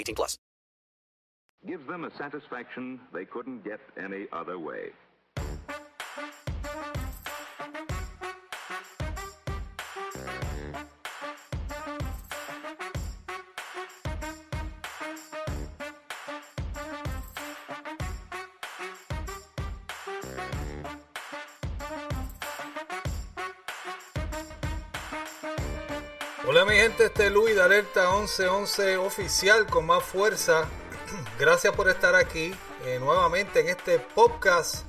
18 plus. Gives them a satisfaction they couldn't get any other way. Hola mi gente, este es Luis de Alerta 1111 oficial con más fuerza. Gracias por estar aquí eh, nuevamente en este podcast,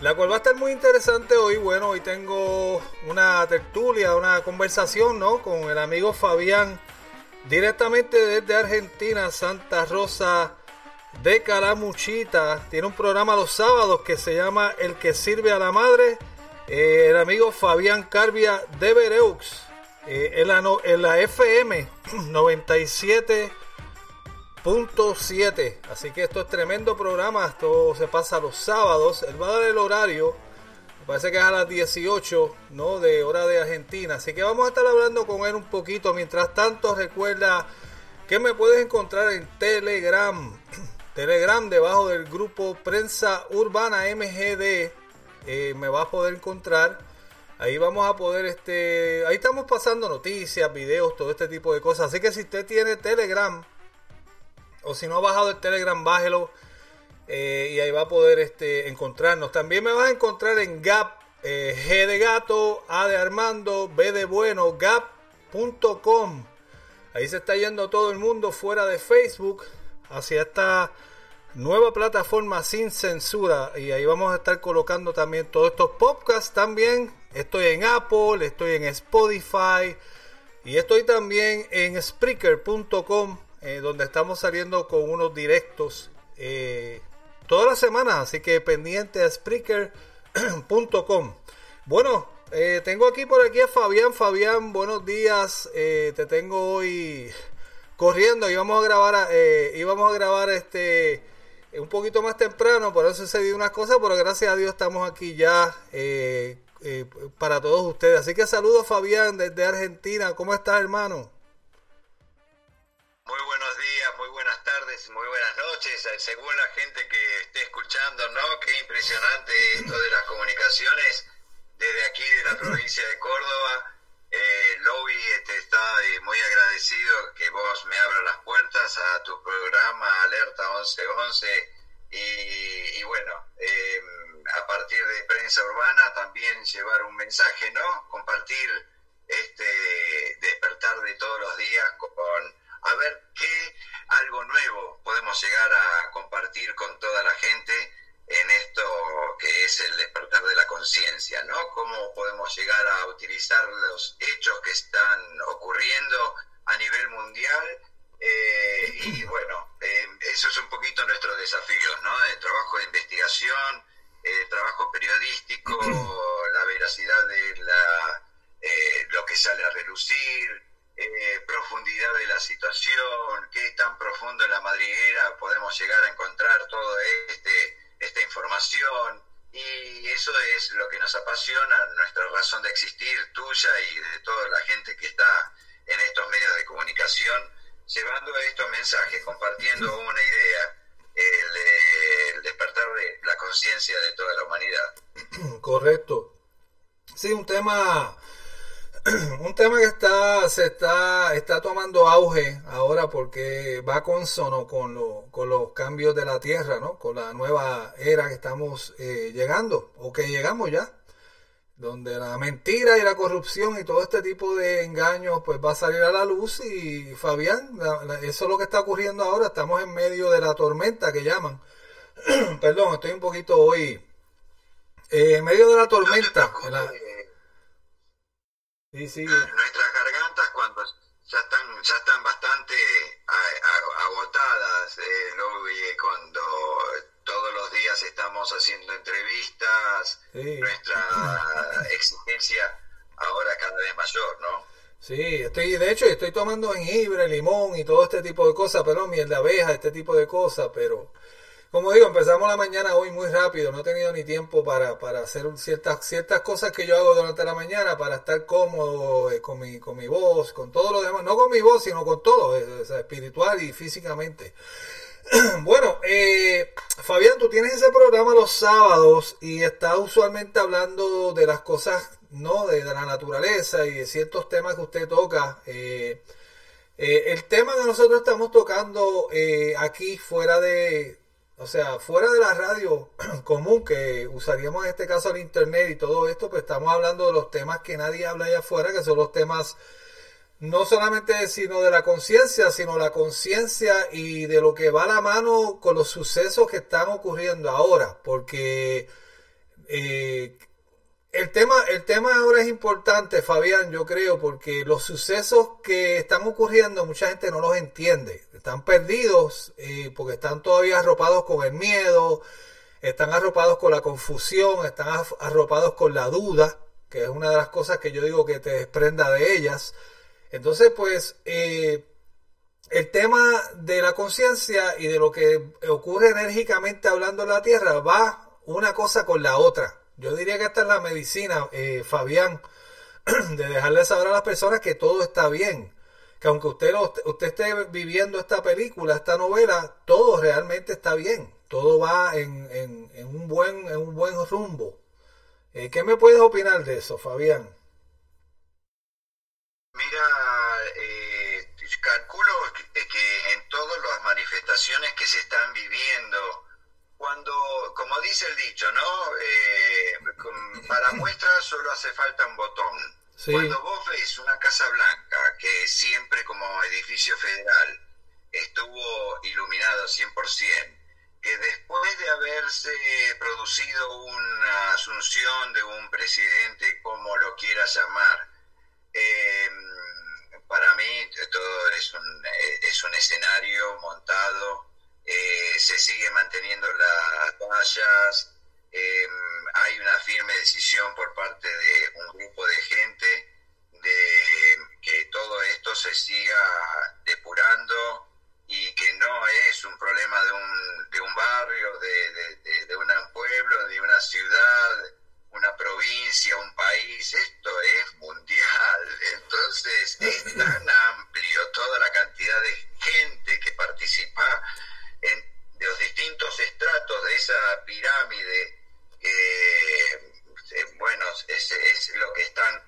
la cual va a estar muy interesante hoy. Bueno, hoy tengo una tertulia, una conversación, ¿no? Con el amigo Fabián, directamente desde Argentina, Santa Rosa de Calamuchita. Tiene un programa los sábados que se llama El que sirve a la madre. Eh, el amigo Fabián Carbia de Bereux. Eh, en, la, no- en la FM 97.7. Así que esto es tremendo programa. Esto se pasa los sábados. Él va a dar el horario. Me parece que es a las 18, ¿no? De hora de Argentina. Así que vamos a estar hablando con él un poquito. Mientras tanto, recuerda que me puedes encontrar en Telegram. Telegram debajo del grupo Prensa Urbana MGD. eh, me vas a poder encontrar. Ahí vamos a poder, este, ahí estamos pasando noticias, videos, todo este tipo de cosas. Así que si usted tiene Telegram, o si no ha bajado el Telegram, bájelo. eh, y ahí va a poder este, encontrarnos. También me vas a encontrar en Gap, eh, G de gato, A de Armando, B de bueno, gap.com. Ahí se está yendo todo el mundo fuera de Facebook hacia esta nueva plataforma sin censura y ahí vamos a estar colocando también todos estos podcasts también estoy en Apple estoy en Spotify y estoy también en Spreaker.com eh, donde estamos saliendo con unos directos eh, todas las semanas así que pendiente a Spreaker.com bueno eh, tengo aquí por aquí a Fabián. Fabián buenos días. Te tengo hoy corriendo. Íbamos a grabar íbamos a grabar este un poquito más temprano por eso sucedió unas cosas pero gracias a Dios estamos aquí ya eh, para todos ustedes así que saludos Fabián desde Argentina ¿cómo estás hermano? Muy buenos días, muy buenas tardes, muy buenas noches, eh, según la gente que esté escuchando, ¿no? Qué impresionante esto de las comunicaciones desde aquí de la provincia de Córdoba. Eh, Lobby te está eh, muy agradecido que vos me abras las puertas a tu programa Alerta 1111 y, y bueno, eh, a partir de prensa urbana también llevar un mensaje, ¿no? Compartir este despertar de todos los días con a ver qué algo nuevo podemos llegar a compartir con toda la gente en esto que es el despertar de la conciencia, ¿no? Cómo podemos llegar a utilizar los hechos que están ocurriendo a nivel mundial eh, y bueno, eh, eso es un poquito nuestro desafío, ¿no? El trabajo de investigación, el trabajo periodístico, la un tema que está se está está tomando auge ahora porque va consono con, lo, con los cambios de la tierra, ¿no? Con la nueva era que estamos eh, llegando o que llegamos ya, donde la mentira y la corrupción y todo este tipo de engaños pues va a salir a la luz y Fabián, eso es lo que está ocurriendo ahora, estamos en medio de la tormenta que llaman. Perdón, estoy un poquito hoy eh, en medio de la tormenta. Nuestras gargantas cuando ya están, ya están bastante agotadas, eh, cuando todos los días estamos haciendo entrevistas, nuestra exigencia ahora cada vez mayor, ¿no? Sí, estoy, de hecho estoy tomando jengibre, limón y todo este tipo de cosas, pero miel de abeja, este tipo de cosas, pero como digo, empezamos la mañana hoy muy rápido, no he tenido ni tiempo para, para hacer ciertas, ciertas cosas que yo hago durante la mañana para estar cómodo eh, con, mi, con mi voz, con todo lo demás, no con mi voz, sino con todo, eh, espiritual y físicamente. bueno, eh, Fabián, tú tienes ese programa los sábados y estás usualmente hablando de las cosas, ¿no? De, la naturaleza y de ciertos temas que usted toca. el tema que nosotros estamos tocando aquí fuera de, o sea, fuera de la radio común que usaríamos en este caso el internet y todo esto, pues estamos hablando de los temas que nadie habla allá afuera, que son los temas no solamente sino de la conciencia, sino la conciencia y de lo que va a la mano con los sucesos que están ocurriendo ahora, porque eh, el tema, el tema ahora es importante, Fabián, yo creo, porque los sucesos que están ocurriendo, mucha gente no los entiende. Están perdidos eh, porque están todavía arropados con el miedo, están arropados con la confusión, están arropados con la duda, que es una de las cosas que yo digo que te desprenda de ellas. Entonces, pues, eh, el tema de la conciencia y de lo que ocurre enérgicamente hablando en la Tierra va una cosa con la otra. Yo diría que esta es la medicina, eh, Fabián, de dejarle saber a las personas que todo está bien. Que aunque usted, usted esté viviendo esta película, esta novela, todo realmente está bien. Todo va en, en, un, buen, en un buen rumbo. Eh, ¿Qué me puedes opinar de eso, Fabián? Mira, eh, calculo que en todas las manifestaciones que se están viviendo, cuando, como dice el dicho, ¿no? Eh, para muestra solo hace falta un botón. Cuando vos ves una Casa Blanca que siempre como edificio federal estuvo iluminado 100%, que después de haberse producido una asunción de un presidente, como lo quiera llamar, eh, para mí todo es un, es un escenario montado eh, se sigue manteniendo las vallas, em, hay una firme decisión por parte de un grupo de gente de que todo esto se siga depurando y que no es un problema de un, de un barrio, de, de, de un pueblo, de una ciudad, una provincia, un país, esto es mundial. Entonces es tan amplio toda la cantidad de gente que participa en los distintos estratos de esa pirámide, eh, bueno, es, es, lo que están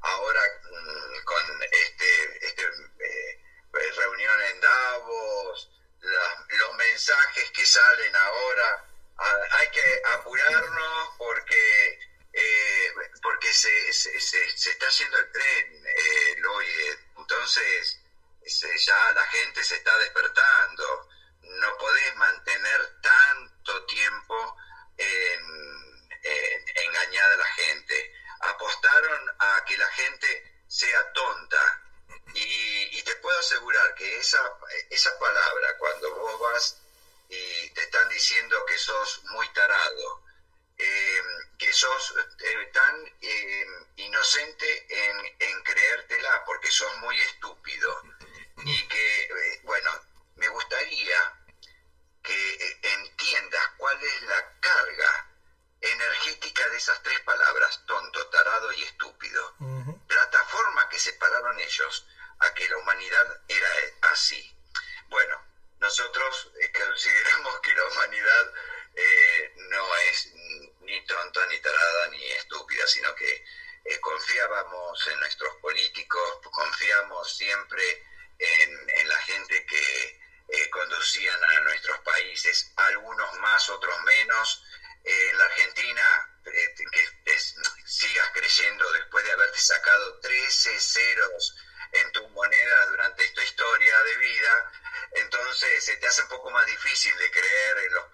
ahora mm, con este, este eh, reunión en Davos, los mensajes que salen ahora, hay que apurarnos porque eh, porque se, se, se, está haciendo el tren, eh, entonces ya la gente se está despertando no podés mantener más difícil de creer en los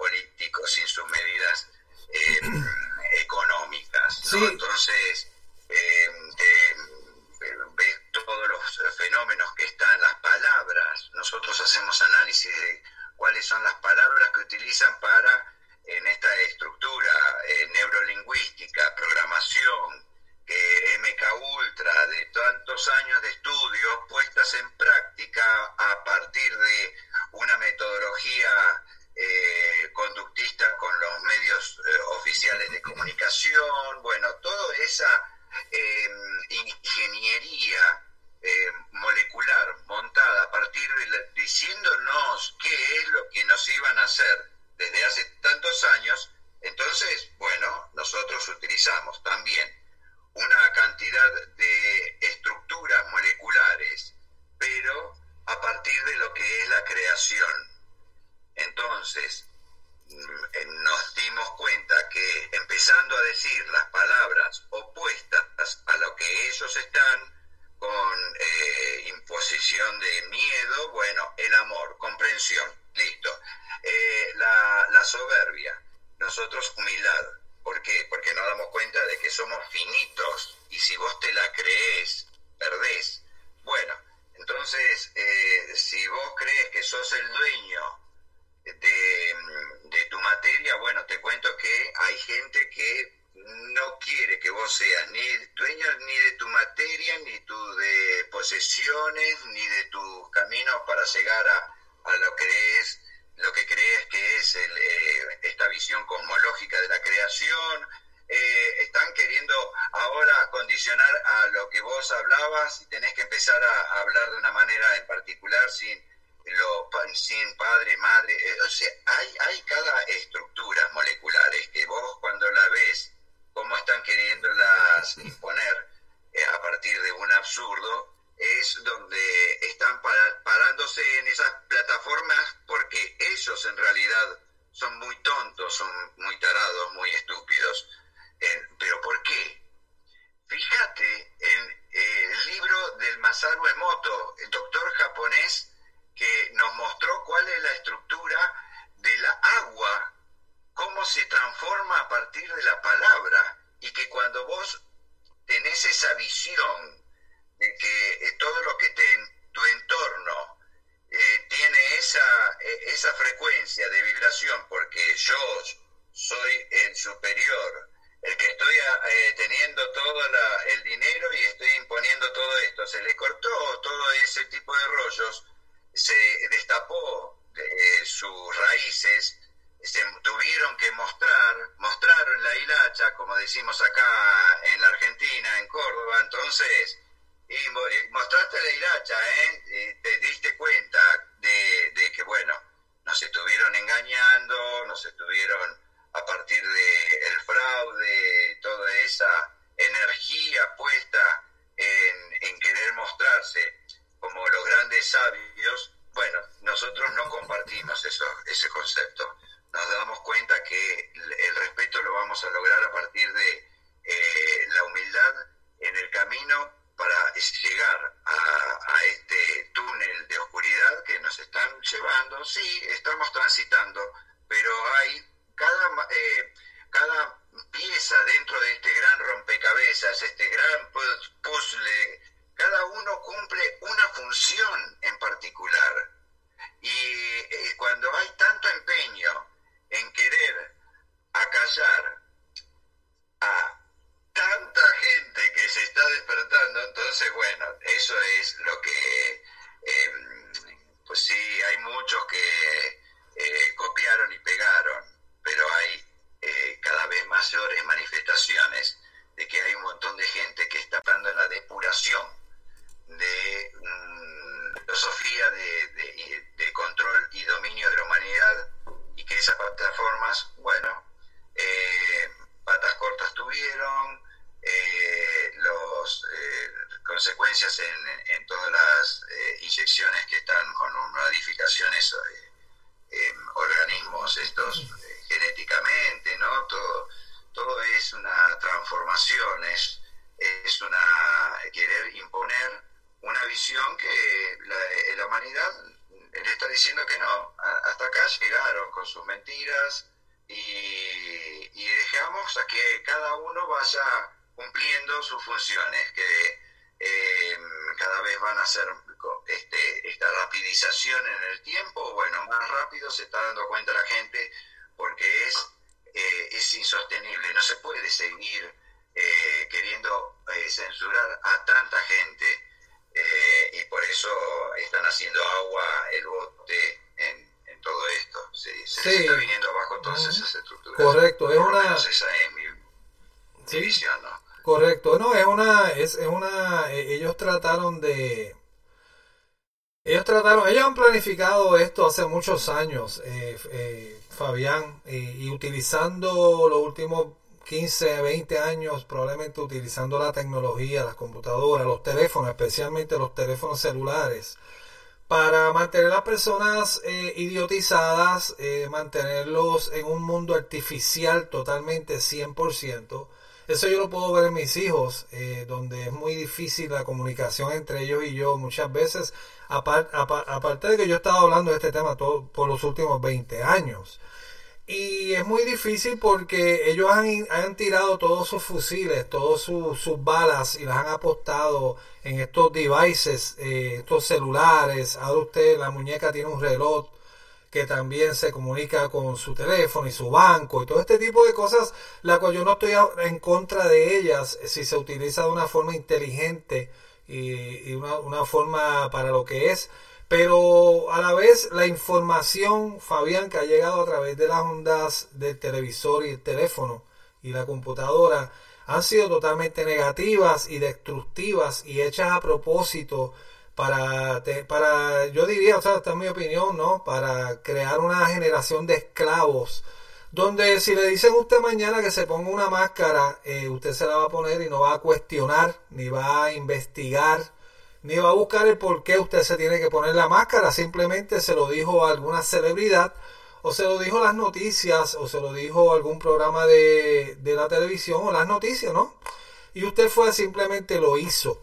se le cortó esto hace muchos años, eh, eh, Fabián, y utilizando los últimos 15, 20 años, probablemente utilizando la tecnología, las computadoras, los teléfonos, especialmente los teléfonos celulares, para mantener a las personas eh, idiotizadas, mantenerlos en un mundo artificial totalmente 100%, eso yo lo puedo ver en mis hijos, donde es muy difícil la comunicación entre ellos y yo. Muchas veces, aparte de que yo he estado hablando de este tema todo, por los últimos 20 años. Y es muy difícil porque ellos han, tirado todos sus fusiles, todas sus balas y las han apostado en estos devices, eh, estos celulares. Ahora usted, la muñeca tiene un reloj que también se comunica con su teléfono y su banco y todo este tipo de cosas, la cual yo no estoy en contra de ellas si se utiliza de una forma inteligente y, una, una, forma para lo que es. Pero a la vez la información, Fabián, que ha llegado a través de las ondas del televisor y el teléfono y la computadora, han sido totalmente negativas y destructivas y hechas a propósito para, para yo diría, o sea, esta es mi opinión, ¿no? Para crear una generación de esclavos, donde si le dicen usted mañana que se ponga una máscara, eh, usted se la va a poner y no va a cuestionar, ni va a investigar, ni va a buscar el por qué usted se tiene que poner la máscara, simplemente se lo dijo a alguna celebridad, o se lo dijo las noticias, o se lo dijo algún programa de, de la televisión, o las noticias, ¿no? Y usted fue simplemente lo hizo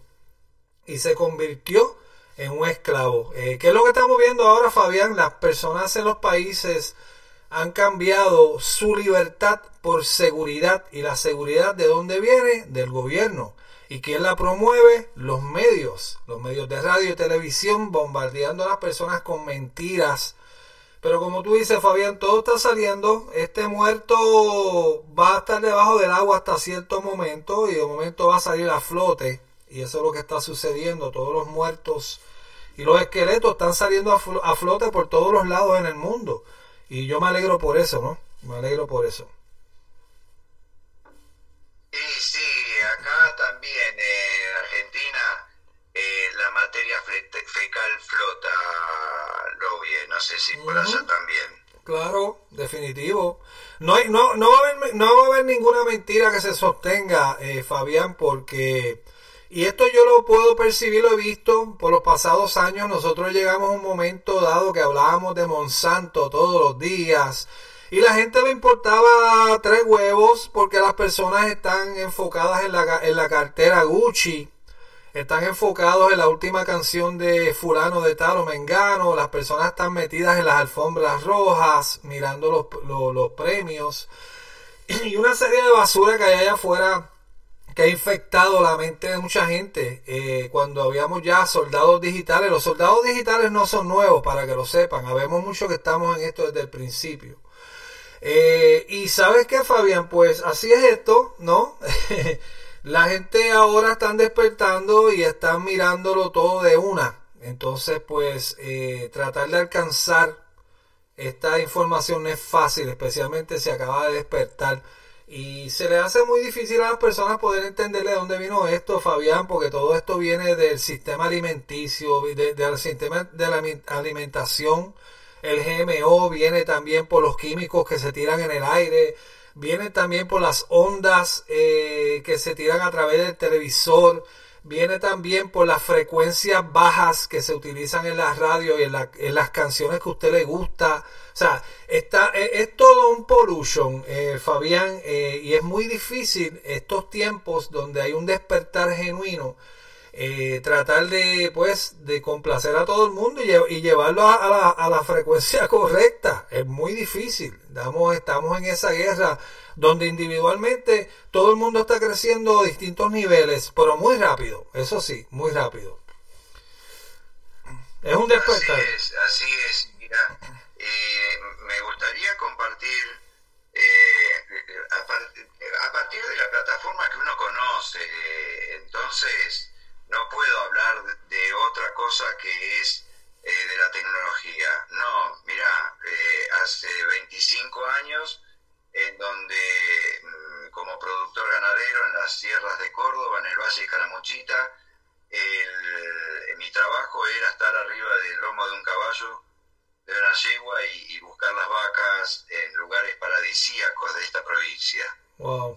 y se convirtió en un esclavo. Eh, ¿Qué es lo que estamos viendo ahora, Fabián? Las personas en los países han cambiado su libertad por seguridad. ¿Y la seguridad de dónde viene? Del gobierno. ¿Y quién la promueve? Los medios. Los medios de radio y televisión bombardeando a las personas con mentiras. Pero como tú dices, Fabián, todo está saliendo. Este muerto va a estar debajo del agua hasta cierto momento y de momento va a salir a flote. Y eso es lo que está sucediendo. Todos los muertos y los esqueletos están saliendo a, flote por todos los lados en el mundo. Y yo me alegro por eso, ¿no? Me alegro por eso. Y sí, acá también en Argentina eh, la materia fecal flota, lo bien, no sé si por allá también. Claro, definitivo. No, hay, no, no, va a haber, no va a haber ninguna mentira que se sostenga, eh, Fabián, porque y esto yo lo puedo percibir, lo he visto por los pasados años. Nosotros llegamos a un momento dado que hablábamos de Monsanto todos los días. Y la gente le importaba tres huevos porque las personas están enfocadas en la, en la cartera Gucci. Están enfocados en la última canción de fulano de tal o mengano. Las personas están metidas en las alfombras rojas mirando los, los, los premios. Y una serie de basura que hay allá afuera que ha infectado la mente de mucha gente eh, cuando habíamos ya soldados digitales. Los soldados digitales no son nuevos, para que lo sepan. Habemos muchos que estamos en esto desde el principio. Eh, y sabes qué, Fabián, pues así es esto, ¿no? la gente ahora están despertando y están mirándolo todo de una. Entonces, pues eh, tratar de alcanzar esta información no es fácil, especialmente si acaba de despertar y se le hace muy difícil a las personas poder entender de dónde vino esto, Fabián, porque todo esto viene del sistema alimenticio, del sistema de la alimentación. El GMO viene también por los químicos que se tiran en el aire, viene también por las ondas eh, que se tiran a través del televisor, viene también por las frecuencias bajas que se utilizan en la radio y en, en las canciones que a usted le gusta. O sea, está, e, es, todo un pollution, eh, Fabián, eh, y es muy difícil estos tiempos donde hay un despertar genuino. eh, tratar de pues de complacer a todo el mundo y, llevarlo a, la, a, la, frecuencia correcta es muy difícil estamos, estamos en esa guerra donde individualmente todo el mundo está creciendo a distintos niveles pero muy rápido eso sí muy rápido es un despertar así es, así es mira eh, me gustaría compartir eh, a, partir de la plataforma que uno conoce entonces no puedo hablar de otra cosa que es eh, de la tecnología. No, mira, eh, hace 25 años las sierras de Córdoba, en el Valle de Calamuchita, mi trabajo era estar arriba del lomo de un caballo, de una yegua y, buscar las vacas en lugares paradisíacos de esta provincia. En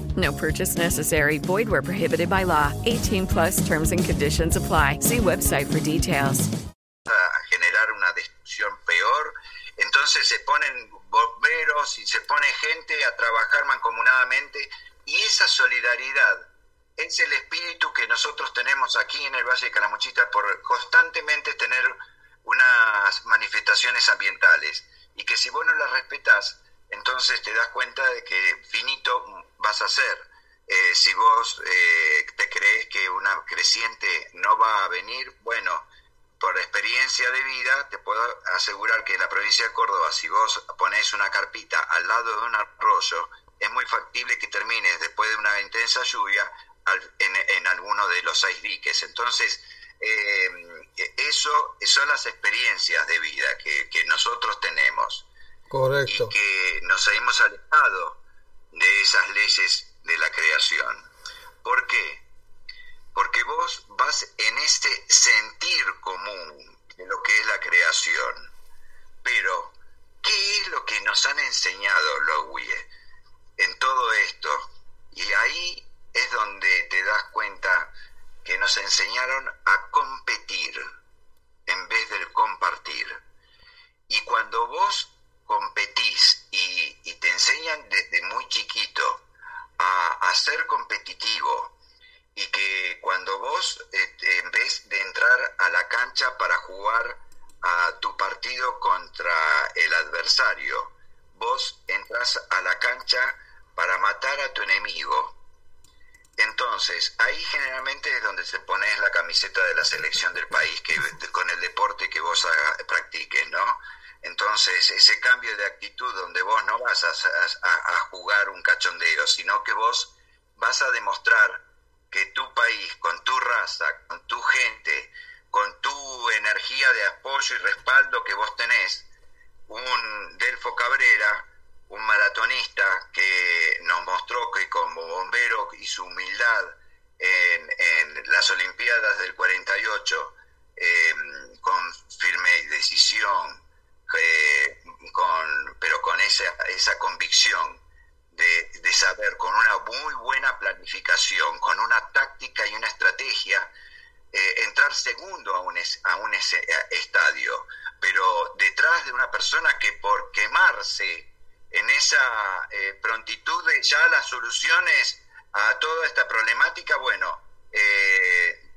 No purchase necessary. Void where prohibited by law. 18 plus terms and conditions apply. See website for details. A generar una destrucción peor. Entonces se ponen bomberos y se pone gente a trabajar mancomunadamente. Y esa solidaridad es el espíritu que nosotros tenemos aquí en el Valle de Calamuchita por constantemente tener unas manifestaciones ambientales. Y que si vos no las respetas, entonces te das cuenta de que finito vas a ser. Eh, si vos eh, te crees que una creciente no va a venir, bueno, por experiencia de vida te puedo asegurar que en la provincia de Córdoba, si vos pones una carpita al lado de un arroyo, es muy factible que termines después de una intensa lluvia en, alguno de los seis diques. Entonces, eh, eso son las experiencias de vida que, que nosotros tenemos. Correcto. Y que nos hemos alejado de esas leyes de la creación. ¿Por qué? Porque vos vas en este sentir común de lo que es la creación. Pero, ¿qué es lo que nos han enseñado Lowie en todo esto? Y ahí es donde te das cuenta que nos enseñaron a competir en vez del compartir. Y cuando vos competís y, y te enseñan desde muy chiquito a, ser competitivo y que cuando vos, este, en vez de entrar a la cancha para jugar a tu partido contra el adversario, vos entras a la cancha para matar a tu enemigo. Entonces, ahí generalmente es donde se pones la camiseta de la selección del país que, con el deporte que vos practiques, ¿no? Entonces, ese cambio de actitud donde vos no vas a, jugar un cachondeo, sino que vos vas a demostrar que tu país, con tu raza, con tu gente, con tu energía de apoyo y respaldo que vos tenés, un Delfo Cabrera, un maratonista que nos mostró que como bombero y su humildad en, las Olimpiadas del 48, eh, con firme decisión, eh, con, pero con esa, esa convicción de, de, saber, con una muy buena planificación, con una táctica y una estrategia, eh, entrar segundo a un, a un estadio, pero detrás de una persona que por quemarse en esa eh, prontitud de ya las soluciones a toda esta problemática, bueno, eh,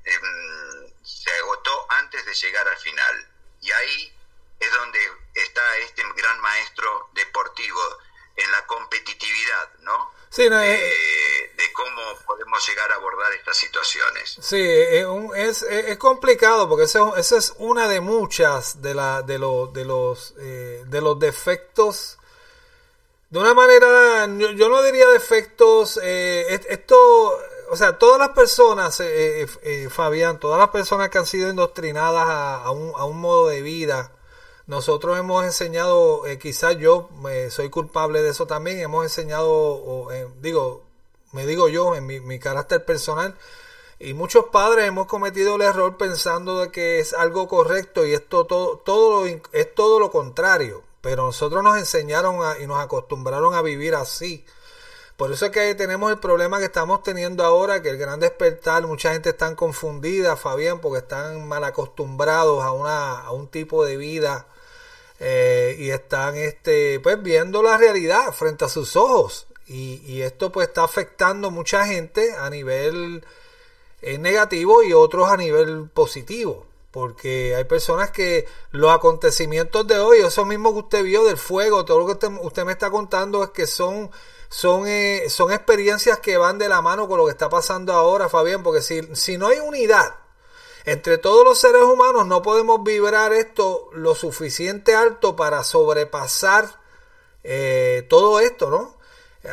se agotó antes de llegar al final. Y ahí es donde está este gran maestro deportivo, en la competitividad, ¿no? Sí, no, eh, de cómo podemos llegar a abordar estas situaciones. Sí, es, es, es complicado porque esa es una de muchas de, la, de, lo, de, los, eh, de los defectos. De una manera, yo, yo no diría defectos, eh, esto, o sea, todas las personas, eh, eh, Fabián, todas las personas que han sido indoctrinadas a, a, un, a un modo de vida, nosotros hemos enseñado, eh, quizás yo eh, soy culpable de eso también, hemos enseñado, eh, digo, me digo yo en mi, carácter personal, y muchos padres hemos cometido el error pensando de que es algo correcto y esto todo, todo es todo lo contrario, pero nosotros nos enseñaron a, y nos acostumbraron a vivir así. Por eso es que tenemos el problema que estamos teniendo ahora, que el gran despertar, mucha gente está confundida, Fabián, porque están mal acostumbrados a, una, a un tipo de vida eh, y están este, pues, viendo la realidad frente a sus ojos. Y, y esto pues está afectando mucha gente a nivel eh, negativo y otros a nivel positivo. Porque hay personas que los acontecimientos de hoy, eso mismo que usted vio del fuego, todo lo que usted, usted me está contando es que son, son, eh, son experiencias que van de la mano con lo que está pasando ahora, Fabián. Porque si, si no hay unidad, entre todos los seres humanos no podemos vibrar esto lo suficiente alto para sobrepasar eh, todo esto, ¿no?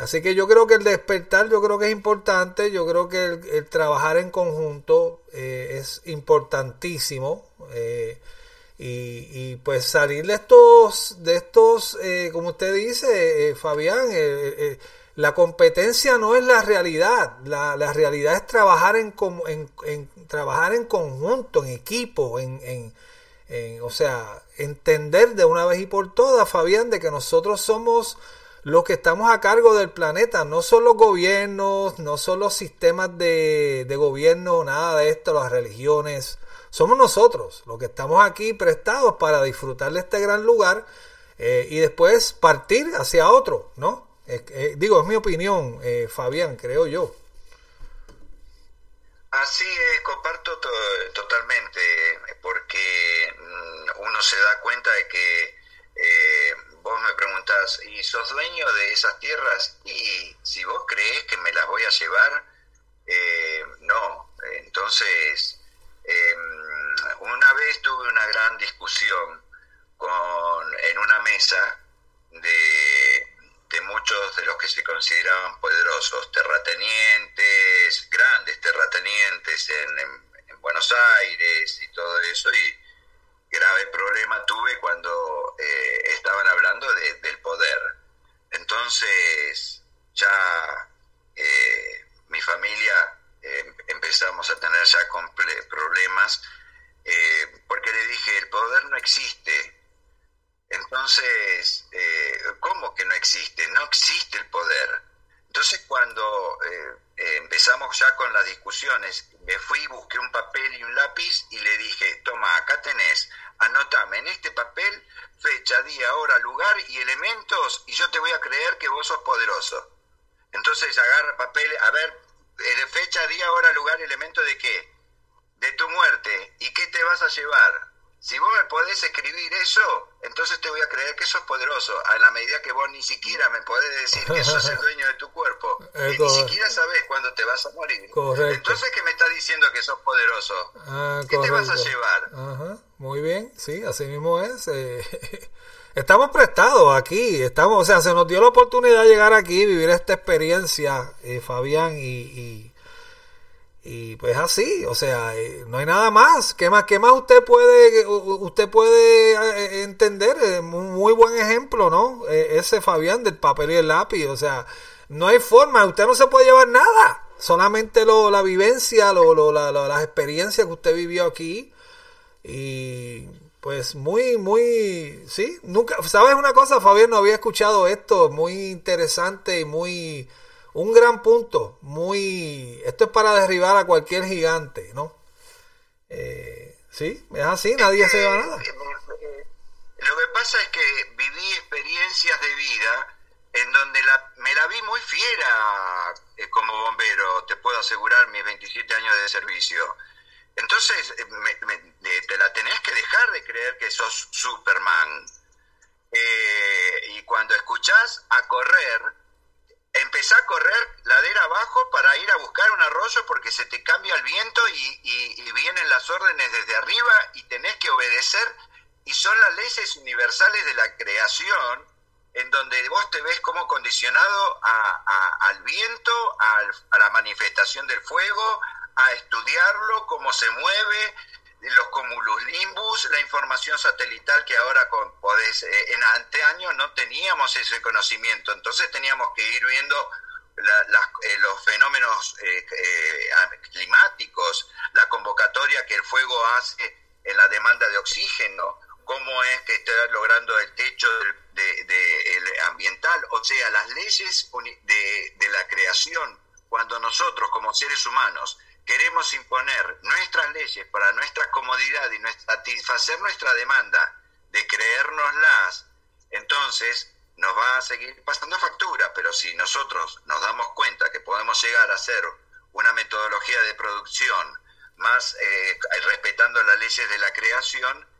Así que yo creo que el despertar yo creo que es importante, yo creo que el, trabajar en conjunto eh, es importantísimo eh, y, y, pues salir de estos, de estos eh, como usted dice, Fabián, la competencia no es la realidad, la, la realidad es trabajar en, en, en, trabajar en conjunto, en equipo, en, en, o sea, entender de una vez y por todas, Fabián, de que nosotros somos los que estamos a cargo del planeta, no son los gobiernos, no son los sistemas de, de gobierno, nada de esto, las religiones, somos nosotros los que estamos aquí prestados para disfrutar de este gran lugar eh, y después partir hacia otro, ¿no? Eh, digo, es mi opinión, eh, Fabián, creo yo. Así es, comparto to totalmente, porque mm, uno se da cuenta de que eh, vos me preguntás, ¿y sos dueño de esas tierras? Y si vos crees que me las voy a llevar, eh, no. Entonces, eh, una vez tuve una gran discusión con, en una mesa de de muchos de los que se consideraban poderosos, terratenientes, grandes terratenientes en, en, en, Buenos Aires y todo eso, y grave problema tuve cuando eh, estaban hablando de, del poder. Entonces, ya eh, mi familia eh, empezamos a tener ya problemas, eh, porque le dije, el poder no existe, entonces, eh, ¿cómo que no existe? No existe el poder. Entonces, cuando eh, eh, empezamos ya con las discusiones, me fui, busqué un papel y un lápiz y le dije, toma, acá tenés, anotame en este papel fecha, día, hora, lugar y elementos y yo te voy a creer que vos sos poderoso. Entonces agarra papel, a ver, fecha, día, hora, lugar, elemento de qué? De tu muerte. ¿Y qué te vas a llevar? Si vos me podés escribir eso, entonces te voy a creer que sos poderoso, a la medida que vos ni siquiera me podés decir que sos el dueño de tu cuerpo, y ni siquiera sabés cuándo te vas a morir. Correcto. Entonces, ¿qué me estás diciendo que sos poderoso? Ah, ¿Qué correcto. te vas a llevar? Ajá. Muy bien, sí, así mismo es. Eh, estamos prestados aquí, estamos, o sea, se nos dio la oportunidad de llegar aquí, vivir esta experiencia, eh, Fabián, y, y Y pues así, o sea, eh, no hay nada más. ¿Qué más, qué más usted puede, usted puede eh, entender? Eh, muy buen ejemplo, ¿no? Ese Fabián del papel y el lápiz. O sea, no hay forma, usted no se puede llevar nada. Solamente lo, la vivencia, lo, lo, la, las experiencias que usted vivió aquí. Y pues muy, muy, sí, nunca, ¿sabes una cosa, Fabián? No había escuchado esto, muy interesante y muy un gran punto, muy... Esto es para derribar a cualquier gigante, ¿no? Eh, sí, es así, nadie se va a nada. Eh, lo que pasa es que viví experiencias de vida en donde la, me la vi muy fiera eh, como bombero, te puedo asegurar mis 27 años de servicio. Entonces, te la tenés que dejar de creer que sos Superman. y cuando escuchás a correr, empezá a correr ladera abajo para ir a buscar un arroyo porque se te cambia el viento y, vienen las órdenes desde arriba y tenés que obedecer y son las leyes universales de la creación en donde vos te ves como condicionado al viento, a la manifestación del fuego, a estudiarlo, cómo se mueve, los cumulus limbus, la información satelital que ahora con, podés, eh, en anteaños no teníamos ese conocimiento, entonces teníamos que ir viendo eh, los fenómenos eh, climáticos, la convocatoria que el fuego hace en la demanda de oxígeno, cómo es que está logrando el techo de, ambiental, o sea, las leyes de, la creación, cuando nosotros como seres humanos queremos imponer nuestras leyes para nuestra comodidad y satisfacer nuestra demanda de creérnoslas, entonces nos va a seguir pasando factura, pero si nosotros nos damos cuenta que podemos llegar a hacer una metodología de producción más eh, respetando las leyes de la creación,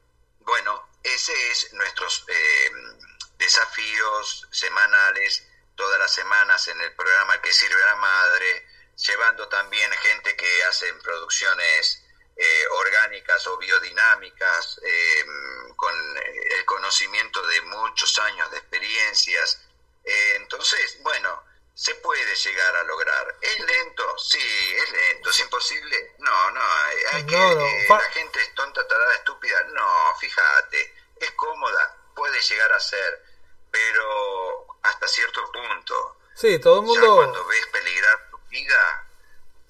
bueno, ese es nuestros eh, desafíos semanales, todas las semanas en el programa que sirve a la madre, llevando también gente que hacen producciones eh, orgánicas o biodinámicas, eh, con el conocimiento de muchos años de experiencias. Eh, entonces, bueno, se puede llegar a lograr. ¿Es lento? Sí, es lento. ¿Es imposible? No, no. Hay que, la gente es tonta, tarada, estúpida. No, fíjate. Es cómoda, puede llegar a ser, pero hasta cierto punto. Sí, todo el mundo... cuando ves peligrar vida,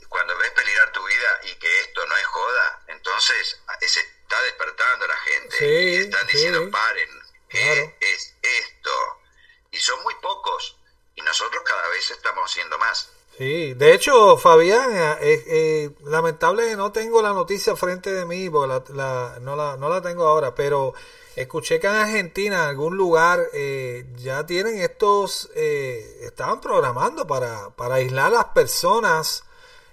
cuando ves peligrar tu vida y que esto no es joda, entonces eh, se está despertando la gente y están diciendo paren, ¿qué es esto? Y son muy pocos y nosotros cada haciendo más. Sí, de hecho, Fabián, eh, eh, lamentable no tengo la noticia frente de mí, porque la, no, la, no la tengo ahora, pero Escuché que en Argentina, en algún lugar, eh, ya tienen estos, eh, estaban programando para, para aislar a las personas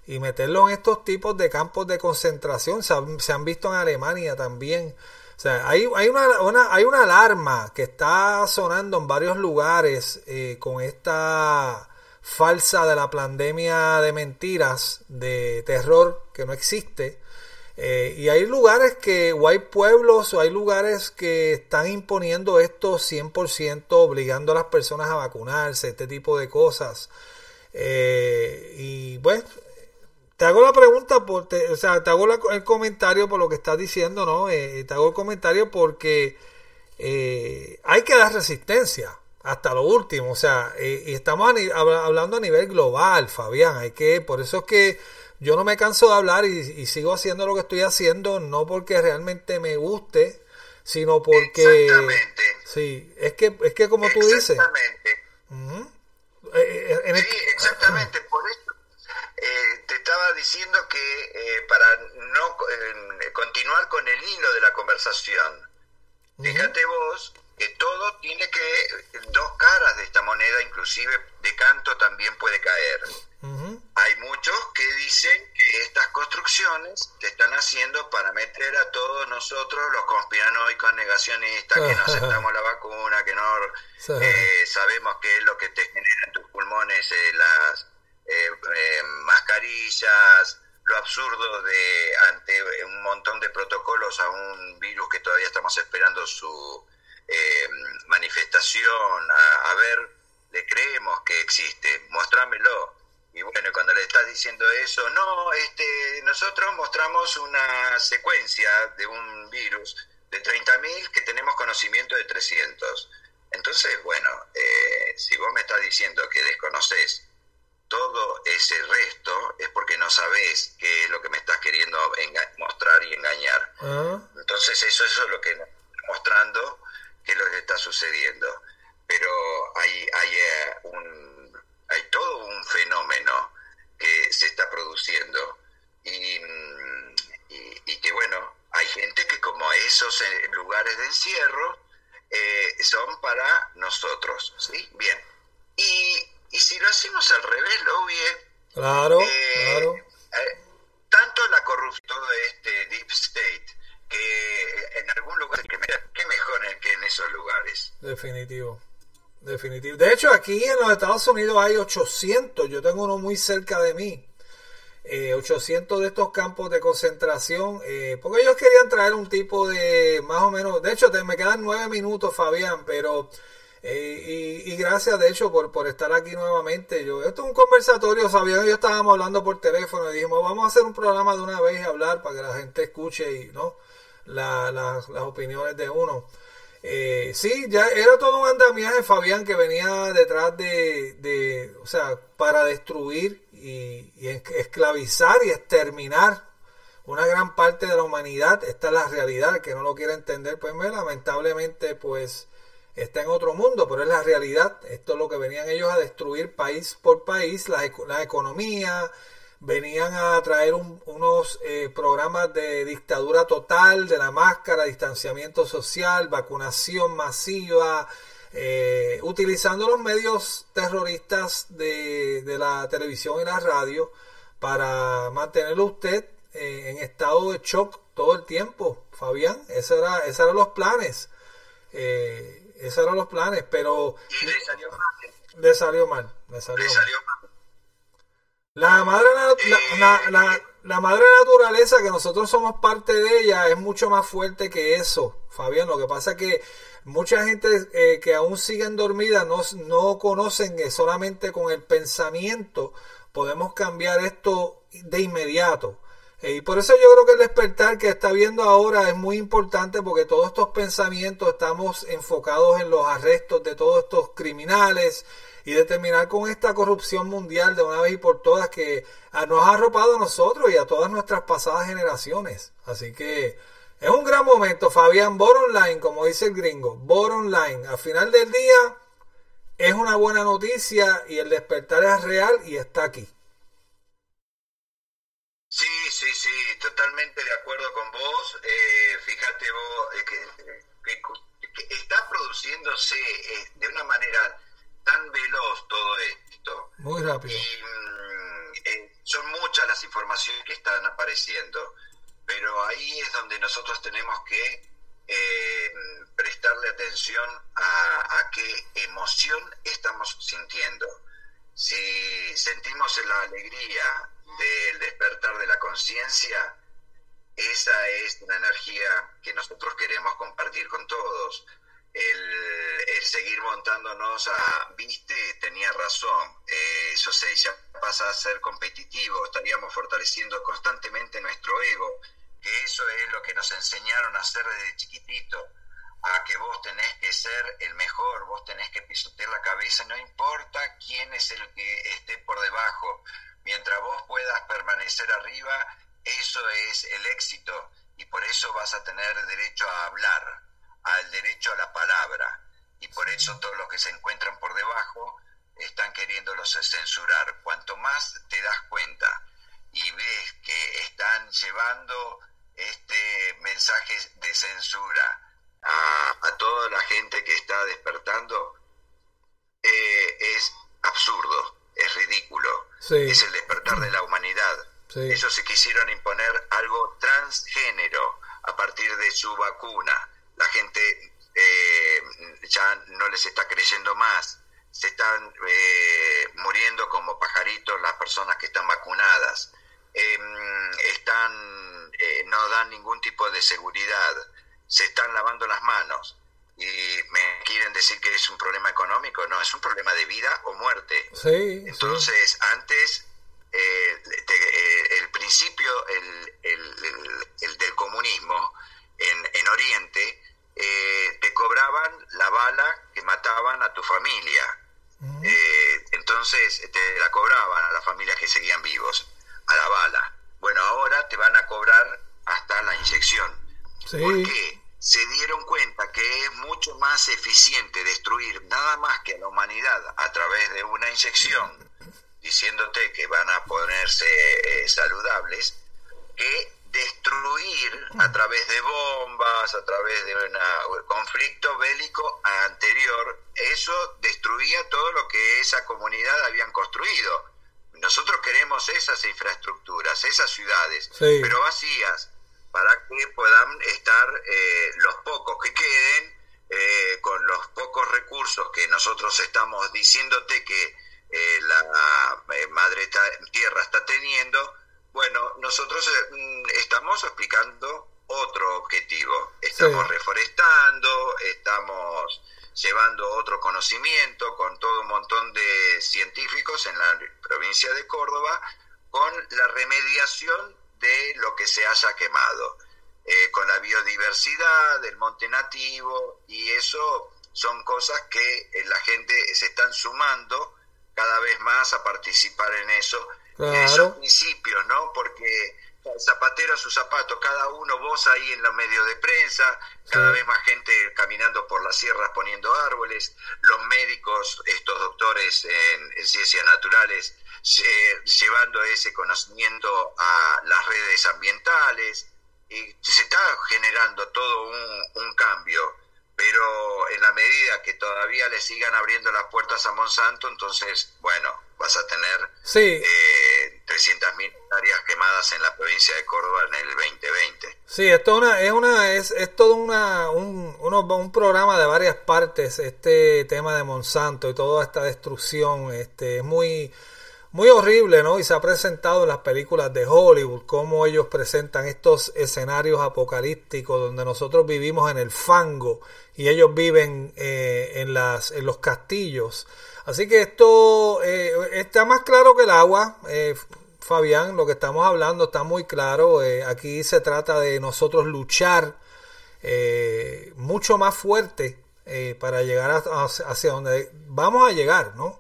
y meterlos en estos tipos de campos de concentración. Se han, visto en Alemania también. O sea, hay, hay, una, hay una alarma que está sonando en varios lugares eh, con esta falsa de la pandemia de mentiras, de terror que no existe eh, y hay lugares que, o hay pueblos, o hay lugares que están imponiendo esto 100%, obligando a las personas a vacunarse, este tipo de cosas. Eh, y bueno, te hago la pregunta, por, o sea, te hago el comentario por lo que estás diciendo, ¿no? Eh, te hago el comentario porque hay que dar resistencia hasta lo último, o sea, y estamos hablando a nivel global, Fabián, hay que, por eso es que yo no me canso de hablar y, sigo haciendo lo que estoy haciendo, no porque realmente me guste, sino porque... Exactamente. Sí, es que, es que como tú dices... Exactamente. Eh, eh, sí, exactamente. Por eso eh, te estaba diciendo que para no continuar con el hilo de la conversación, fíjate vos que todo tiene que, dos caras de esta moneda, inclusive de canto también puede caer. Hay muchos que dicen que estas construcciones se están haciendo para meter a todos nosotros, los conspiranoicos negacionistas, que no aceptamos la vacuna, que no eh, sabemos qué es lo que te genera en tus pulmones eh, las eh, mascarillas, lo absurdo de ante un montón de protocolos a un virus que todavía estamos esperando su manifestación, a, a ver, le creemos que existe, mostrámelo Y bueno, cuando le estás diciendo eso, no, este, nosotros mostramos una secuencia de un virus de 30.000 que tenemos conocimiento de 300. Entonces, bueno, eh, si vos me estás diciendo que desconoces todo ese resto, es porque no sabés qué es lo que me estás queriendo mostrar y engañar. Ah. Entonces, eso, eso es lo que mostrando que es lo que está sucediendo. Pero hay, hay, eh, un, hay todo un fenómeno que se está produciendo y, mm, y, y que, bueno, hay gente que como esos eh, lugares de encierro eh, son para nosotros, ¿sí? Bien. Y, y si lo hacemos al revés, lo Claro, eh, claro. eh, tanto la corrupción, todo este deep state, que en algún lugar, que, que mejor que en esos lugares. Definitivo. Definitivo. De hecho, aquí en los Estados Unidos hay 800. Yo tengo uno muy cerca de mí. Eh, 800 de estos campos de concentración. eh, porque ellos querían traer un tipo de más o menos. De hecho, me quedan nueve minutos, Fabián. Pero. eh, y, gracias, de hecho, por, por estar aquí nuevamente. Yo, esto es un conversatorio. Fabián yo estábamos hablando por teléfono. Y dijimos, vamos a hacer un programa de una vez y hablar para que la gente escuche y no la- las opiniones de uno. Eh, sí, ya era todo un andamiaje, Fabián, que venía detrás de, de o sea, para destruir y, y es- esclavizar y exterminar una gran parte de la humanidad. Esta es la realidad, que no lo quiere entender, pues lamentablemente, pues está en otro mundo, pero es la realidad. Esto es lo que venían ellos a destruir país por país, la, eco- la economía, venían a traer un- unos eh, programas de dictadura total, de la máscara, distanciamiento social, vacunación masiva, eh, utilizando los medios terroristas de, de la televisión y la radio para mantenerlo usted eh, en estado de shock todo el tiempo, Fabián. Era, esos eran los planes. Esos eran los planes, pero Y le salió mal. le salió mal. Le salió Le mal. salió mal. La madre, la, la- la- madre naturaleza, que nosotros somos parte de ella, es mucho más fuerte que eso, Fabián. Lo que pasa es que mucha gente eh, que aún siguen dormidas no, no conocen que solamente con el pensamiento podemos cambiar esto de inmediato. Eh, y por eso yo creo que el despertar que está viendo ahora es muy importante porque todos estos pensamientos estamos enfocados en los arrestos de todos estos criminales y de terminar con esta corrupción mundial de una vez y por todas que ah, nos ha arropado a nosotros y a todas nuestras pasadas generaciones. Así que es un gran momento, Fabián. Bottom line, como dice el gringo, bottom line. Al final del día es una buena noticia y el despertar es real y está aquí. Sí, sí, sí, totalmente de acuerdo con vos. Eh, fíjate vos eh, que está produciéndose eh, de una manera tan veloz todo esto. Muy rápido. Y mm, eh, son muchas las informaciones que están apareciendo, pero ahí es donde nosotros tenemos que eh, prestarle atención a, a qué emoción estamos sintiendo. Si sentimos la alegría del despertar de la conciencia, esa es una energía que nosotros queremos compartir con todos. Montándonos a, viste, tenía razón, eh, eso se ya pasa a ser competitivo, estaríamos fortaleciendo constantemente nuestro ego, que eso es lo que nos enseñaron a hacer desde chiquitito, a que vos tenés que ser el mejor, vos tenés que pisotear la cabeza, no importa quién es el que esté por debajo, mientras vos puedas permanecer arriba, eso es el éxito y por eso vas a tener derecho a hablar, al derecho a la palabra y por eso todos los que se encuentran por debajo están queriéndolos censurar. Cuanto más te das cuenta y ves que están llevando este mensaje de censura a, a toda la gente que está despertando, eh, es absurdo, es ridículo, Sí. es el despertar de la humanidad. Sí. Ellos se quisieron imponer algo transgénero a partir de su vacuna. La gente eh, ya no les está creyendo más. Se están eh, muriendo como pajaritos las personas que están vacunadas. Em, están, eh, no dan ningún tipo de seguridad. Se están lavando las manos y me quieren decir que es un problema económico, no, es un problema de vida o muerte. Sí, Entonces, antes te- el principio Sí. pero esos principios, ¿no? Porque el zapatero a su zapato, cada uno, vos ahí en los medios de prensa, cada Sí. vez más gente caminando por las sierras poniendo árboles, los médicos, estos doctores en, en ciencias naturales, lle- llevando ese conocimiento a las redes ambientales, y se está generando todo un, un cambio, pero en la medida que todavía le sigan abriendo las puertas a Monsanto, entonces, bueno, vas a tener sí, eh, 300.000 hectáreas quemadas en la provincia de Córdoba en el 2020. sí, esto es una, es una, es, es todo una, un, uno- un programa de varias partes, este tema de Monsanto y toda esta destrucción, este, es muy, muy horrible, ¿no? Y se ha presentado en las películas de Hollywood, cómo ellos presentan estos escenarios apocalípticos donde nosotros vivimos en el fango y ellos viven eh, en, las, en los castillos. Así que esto eh, está más claro que el agua, eh, Fabián, lo que estamos hablando está muy claro. aquí se trata de nosotros luchar mucho más fuerte para llegar a- hacia donde vamos a llegar, ¿no?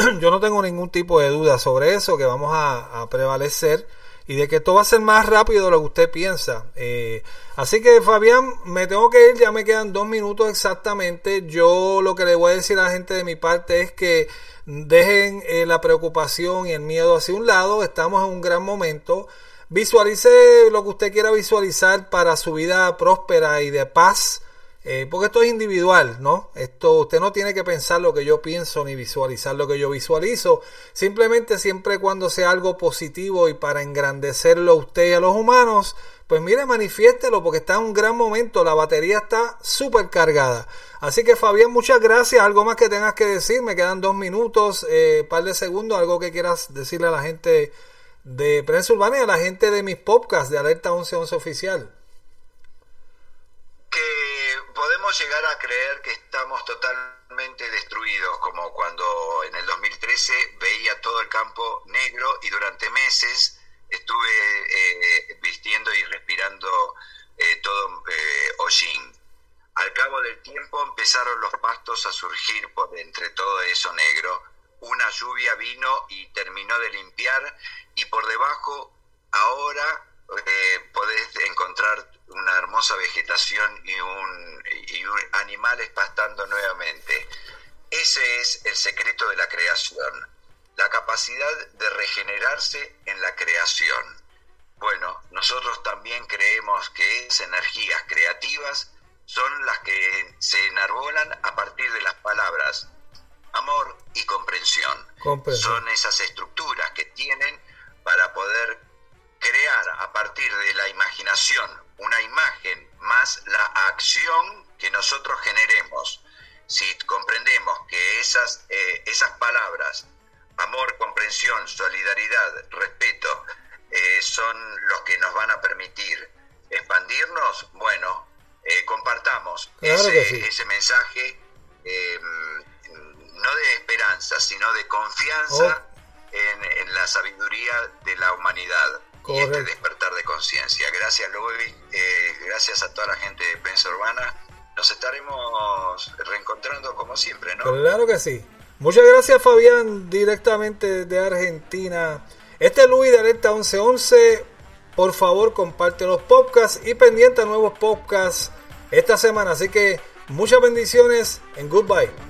Yo no tengo ningún tipo de duda sobre eso, que vamos a, prevalecer y de que esto va a ser más rápido de lo que usted piensa. Eh, así que Fabián, me tengo que ir, ya me quedan dos minutos exactamente. Yo lo que le voy a decir a la gente de mi parte es que dejen eh, la preocupación y el miedo hacia un lado, estamos en un gran momento. Visualice lo que usted quiera visualizar para su vida próspera y de paz. Eh, porque esto es individual, ¿no? Esto usted no tiene que pensar lo que yo pienso ni visualizar lo que yo visualizo. Simplemente siempre cuando sea algo positivo y para engrandecerlo a usted y a los humanos, pues mire, manifiéstelo porque está en un gran momento. La batería está súper cargada. Así que Fabián, muchas gracias. Algo más que tengas que decir. Me quedan dos minutos, eh, par de segundos. Algo que quieras decirle a la gente de Prensa Urbana y a la gente de mis podcasts de Alerta 1111 Oficial. que podemos llegar a creer que estamos totalmente destruidos, como cuando en el 2013 veía todo el campo negro y durante meses estuve eh, vistiendo y respirando eh, todo eh, hollín. Al cabo del tiempo empezaron los pastos a surgir por entre todo eso negro. Una lluvia vino y terminó de limpiar y por debajo ahora eh, podés encontrar una hermosa vegetación y un, y un animales pastando nuevamente. Ese es el secreto de la creación, la capacidad de regenerarse en la creación. Bueno, nosotros también creemos que esas energías creativas son las que se enarbolan a partir de las palabras amor y comprensión. Comprensión. Son esas estructuras nosotros generemos. Muchas gracias, Fabián, directamente de Argentina. Este es Luis de Alerta 1111. Por favor, comparte los podcasts y pendiente a nuevos podcasts esta semana. Así que muchas bendiciones en Goodbye.